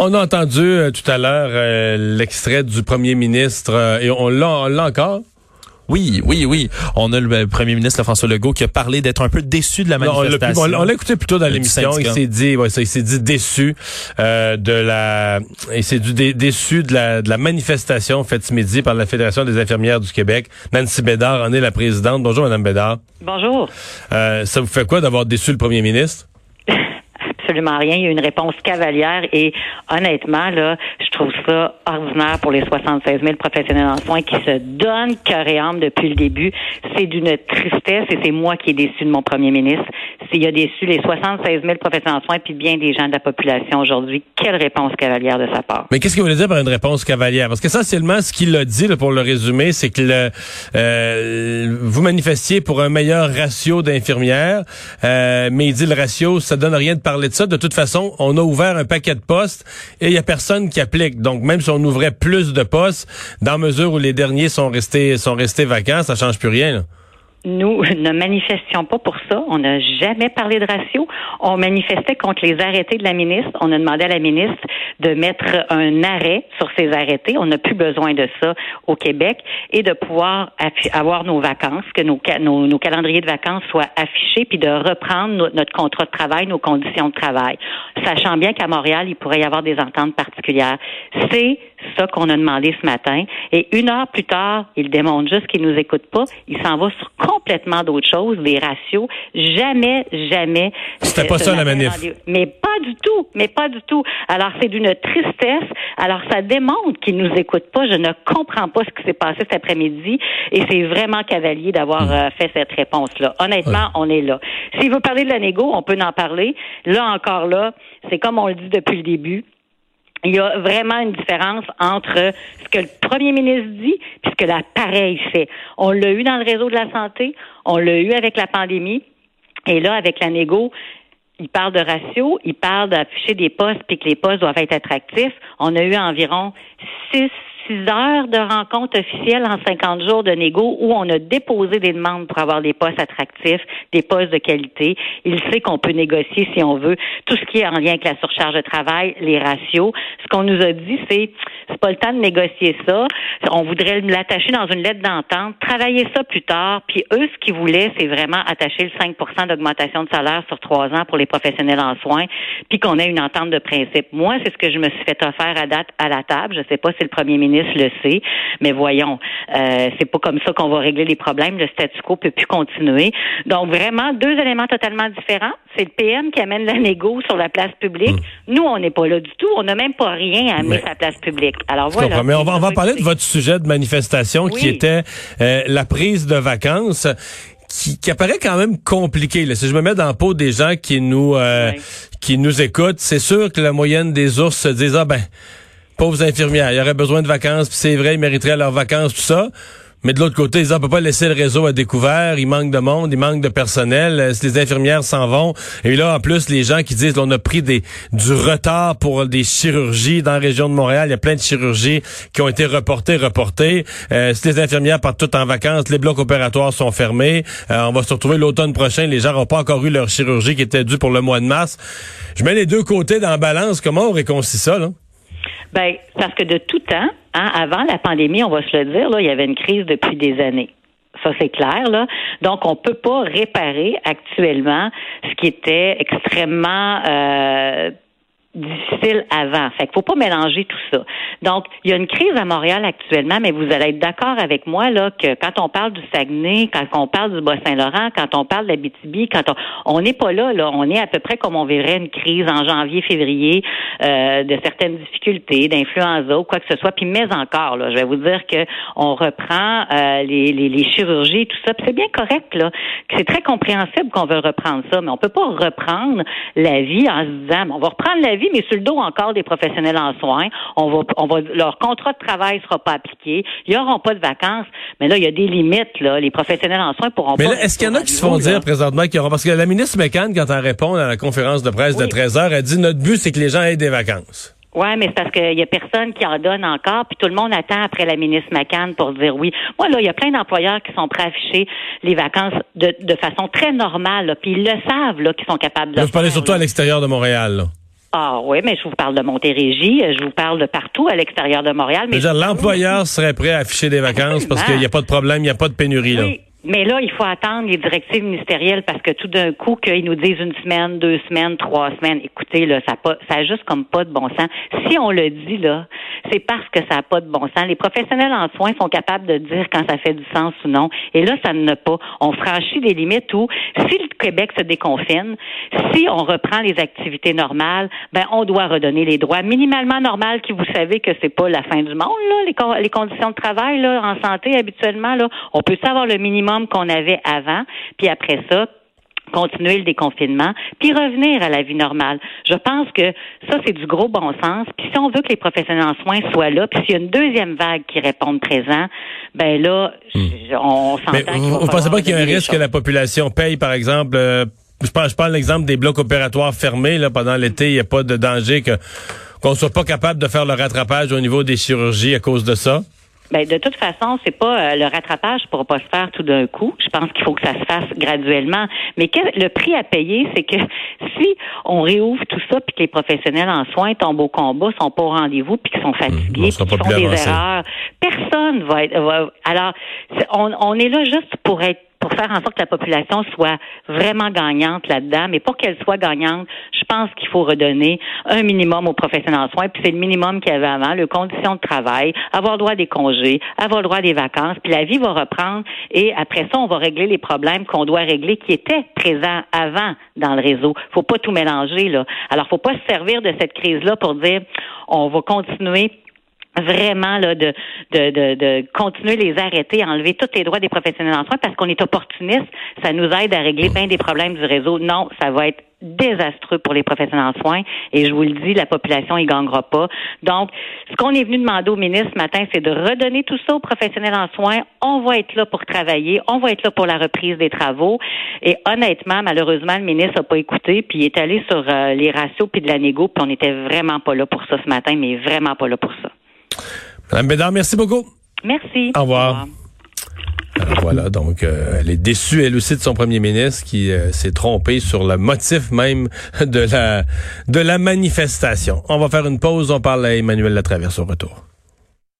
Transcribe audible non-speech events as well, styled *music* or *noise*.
On a entendu euh, tout à l'heure euh, l'extrait du premier ministre euh, et on l'a encore? Oui, oui, oui. On a le premier ministre François Legault qui a parlé d'être un peu déçu de la manifestation. on l'a écouté plutôt dans l'émission. Il s'est dit, ouais, ça, il s'est dit déçu de la, il s'est dit déçu de la, de la manifestation faite ce midi par la Fédération des infirmières du Québec. Nancy Bédard en est la présidente. Bonjour, Madame Bédard. Bonjour. ça vous fait quoi d'avoir déçu le premier ministre? Absolument rien. Il y a une réponse cavalière et honnêtement, là, je trouve ça ordinaire pour les 76 000 professionnels en soins qui se donnent âme depuis le début. C'est d'une tristesse et c'est moi qui ai déçu de mon premier ministre. S'il a déçu les 76 000 professionnels en soins puis bien des gens de la population aujourd'hui, quelle réponse cavalière de sa part? Mais qu'est-ce qu'il voulait dire par une réponse cavalière? Parce qu'essentiellement, ce qu'il a dit, là, pour le résumer, c'est que le, euh, vous manifestiez pour un meilleur ratio d'infirmières, euh, mais il dit le ratio, ça donne rien de parler de ça. De toute façon, on a ouvert un paquet de postes et il y a personne qui applique. Donc, même si on ouvrait plus de postes, dans mesure où les derniers sont restés sont restés vacants, ça change plus rien. Là nous *laughs* ne manifestions pas pour ça. On n'a jamais parlé de ratio. On manifestait contre les arrêtés de la ministre. On a demandé à la ministre de mettre un arrêt sur ces arrêtés. On n'a plus besoin de ça au Québec et de pouvoir avoir nos vacances, que nos, calendriers de vacances soient affichés, puis de reprendre notre contrat de travail, nos conditions de travail, sachant bien qu'à Montréal, il pourrait y avoir des ententes particulières. C'est ça qu'on a demandé ce matin. Et une heure plus tard, il démontre juste qu'il nous écoute pas. Il s'en va sur complètement d'autres choses, des ratios. Jamais, jamais. C'était pas ça la manif. Mais pas du tout. Mais pas du tout. Alors, c'est d'une tristesse. Alors, ça démontre qu'il nous écoute pas. Je ne comprends pas ce qui s'est passé cet après-midi. Et c'est vraiment cavalier d'avoir hmm. euh, fait cette réponse-là. Honnêtement, on est là. S'il veut parler de la négo, on peut en parler. Là encore là, c'est comme on le dit depuis le début il y a vraiment une différence entre ce que le premier ministre dit et ce que l'appareil fait. On l'a eu dans le réseau de la santé, on l'a eu avec la pandémie, et là, avec la négo, il parle de ratio, il parle d'afficher des postes puis que les postes doivent être attractifs. On a eu environ six six heures de rencontres officielles en 50 jours de négo où on a déposé des demandes pour avoir des postes attractifs, des postes de qualité. Il sait qu'on peut négocier si on veut tout ce qui est en lien avec la surcharge de travail, les ratios. Ce qu'on nous a dit, c'est c'est pas le temps de négocier ça. On voudrait l'attacher dans une lettre d'entente, travailler ça plus tard. Puis eux, ce qu'ils voulaient, c'est vraiment attacher le 5 d'augmentation de salaire sur trois ans pour les professionnels en soins, puis qu'on ait une entente de principe. Moi, c'est ce que je me suis fait offrir à date à la table. Je sais pas si le premier ministre le sait, mais voyons, euh, c'est pas comme ça qu'on va régler les problèmes. Le statu quo peut plus continuer. Donc vraiment deux éléments totalement différents. C'est le PM qui amène la négo sur la place publique. Hmm. Nous, on n'est pas là du tout. On n'a même pas rien à amener sur la place publique. Alors voilà. Mais on va, on va parler de votre sujet de manifestation qui était euh, la prise de vacances. Qui, qui, apparaît quand même compliqué. Là. Si je me mets dans la peau des gens qui nous euh, qui nous écoutent, c'est sûr que la moyenne des ours se disent ah ben pauvres infirmières, il y aurait besoin de vacances, puis c'est vrai, ils mériteraient leurs vacances, tout ça. Mais de l'autre côté, ils ne peuvent pas laisser le réseau à découvert. Il manque de monde, il manque de personnel. Euh, les infirmières s'en vont. Et là, en plus, les gens qui disent qu'on a pris des, du retard pour des chirurgies dans la région de Montréal. Il y a plein de chirurgies qui ont été reportées, reportées. Euh, si les infirmières partent toutes en vacances, les blocs opératoires sont fermés. Euh, on va se retrouver l'automne prochain. Les gens n'ont pas encore eu leur chirurgie qui était due pour le mois de mars. Je mets les deux côtés dans la balance. Comment on réconcilie ça, là? Ben, parce que de tout temps, hein, avant la pandémie, on va se le dire, là, il y avait une crise depuis des années. Ça, c'est clair, là. Donc, on peut pas réparer actuellement ce qui était extrêmement euh, difficile avant. Fait qu'il faut pas mélanger tout ça. Donc, il y a une crise à Montréal actuellement, mais vous allez être d'accord avec moi là que quand on parle du Saguenay, quand on parle du Bas-Saint-Laurent, quand on parle de la BTB, quand on n'est pas là là, on est à peu près comme on verrait une crise en janvier, février euh, de certaines difficultés, d'influenza ou quoi que ce soit. Puis mais encore là, je vais vous dire que on reprend euh, les, les, les, chirurgies, tout ça. c'est bien correct là. C'est très compréhensible qu'on veut reprendre ça, mais on peut pas reprendre la vie en se disant, on va reprendre la vie mais sur le dos encore des professionnels en soins. On va, on va, leur contrat de travail sera pas appliqué. Ils n'auront pas de vacances. Mais là, il y a des limites, là. Les professionnels en soins pourront mais pas. Mais est-ce qu'il y en a qui se font dire présentement qu'il y aura, parce que la ministre McCann, quand elle répond à la conférence de presse de 13 heures, elle dit notre but, c'est que les gens aient des vacances. Oui, mais c'est parce qu'il y a personne qui en donne encore, puis tout le monde attend après la ministre McCann pour dire oui. Moi, là, il y a plein d'employeurs qui sont prêts à afficher les vacances de, façon très normale, puis ils le savent, là, qu'ils sont capables de Vous parlez surtout à l'extérieur de Montréal, là. Ah oui, mais je vous parle de Montérégie, je vous parle de partout à l'extérieur de Montréal. Mais l'employeur serait prêt à afficher des vacances parce qu'il n'y a pas de problème, il n'y a pas de pénurie là. Mais là, il faut attendre les directives ministérielles parce que tout d'un coup, qu'ils nous disent une semaine, deux semaines, trois semaines, écoutez, là, ça pas, ça a juste comme pas de bon sens. Si on le dit, là, c'est parce que ça n'a pas de bon sens. Les professionnels en soins sont capables de dire quand ça fait du sens ou non. Et là, ça ne pas. On franchit des limites où, si le Québec se déconfine, si on reprend les activités normales, ben, on doit redonner les droits minimalement normaux qui, vous savez que c'est pas la fin du monde, là, les, les conditions de travail, là, en santé, habituellement, là. On peut savoir le minimum qu'on avait avant, puis après ça, continuer le déconfinement, puis revenir à la vie normale. Je pense que ça, c'est du gros bon sens. Puis si on veut que les professionnels en soins soient là, puis s'il y a une deuxième vague qui réponde présent, ben là, hmm. on s'entend Vous ne pensez pas qu'il y a un risque que la population paye, par exemple, euh, je prends, je prends l'exemple des blocs opératoires fermés, là, pendant l'été, il n'y a pas de danger que qu'on soit pas capable de faire le rattrapage au niveau des chirurgies à cause de ça? Ben, de toute façon, c'est pas euh, le rattrapage pourra pas se faire tout d'un coup. Je pense qu'il faut que ça se fasse graduellement. Mais le prix à payer, c'est que *laughs* si on réouvre tout ça, puis que les professionnels en soins tombent au combat, sont pas au rendez-vous, puis qu'ils sont mmh, fatigués, puis qu'ils font des erreurs, personne va être. Va, alors, on, on est là juste pour être pour faire en sorte que la population soit vraiment gagnante là-dedans. Mais pour qu'elle soit gagnante, je pense qu'il faut redonner un minimum aux professionnels en soins. Puis c'est le minimum qu'il y avait avant, les conditions de travail, avoir le droit des congés, avoir le droit des vacances. Puis la vie va reprendre. Et après ça, on va régler les problèmes qu'on doit régler qui étaient présents avant dans le réseau. Faut pas tout mélanger, là. Alors, faut pas se servir de cette crise-là pour dire on va continuer vraiment là, de, de, de, de, continuer les arrêter, enlever tous les droits des professionnels en soins parce qu'on est opportuniste. Ça nous aide à régler bien des problèmes du réseau. Non, ça va être désastreux pour les professionnels en soins et je vous le dis, la population y gagnera pas. Donc, ce qu'on est venu demander au ministre ce matin, c'est de redonner tout ça aux professionnels en soins. On va être là pour travailler, on va être là pour la reprise des travaux. Et honnêtement, malheureusement, le ministre n'a pas écouté, puis il est allé sur euh, les ratios puis de la négo, puis on n'était vraiment pas là pour ça ce matin, mais vraiment pas là pour ça. Madame Bédard, merci beaucoup. Merci. Au revoir. voilà, donc euh, elle est déçue elle aussi de son premier ministre qui euh, s'est trompé sur le motif même de la de la manifestation. On va faire une pause, on parle à Emmanuel Latraverse au retour.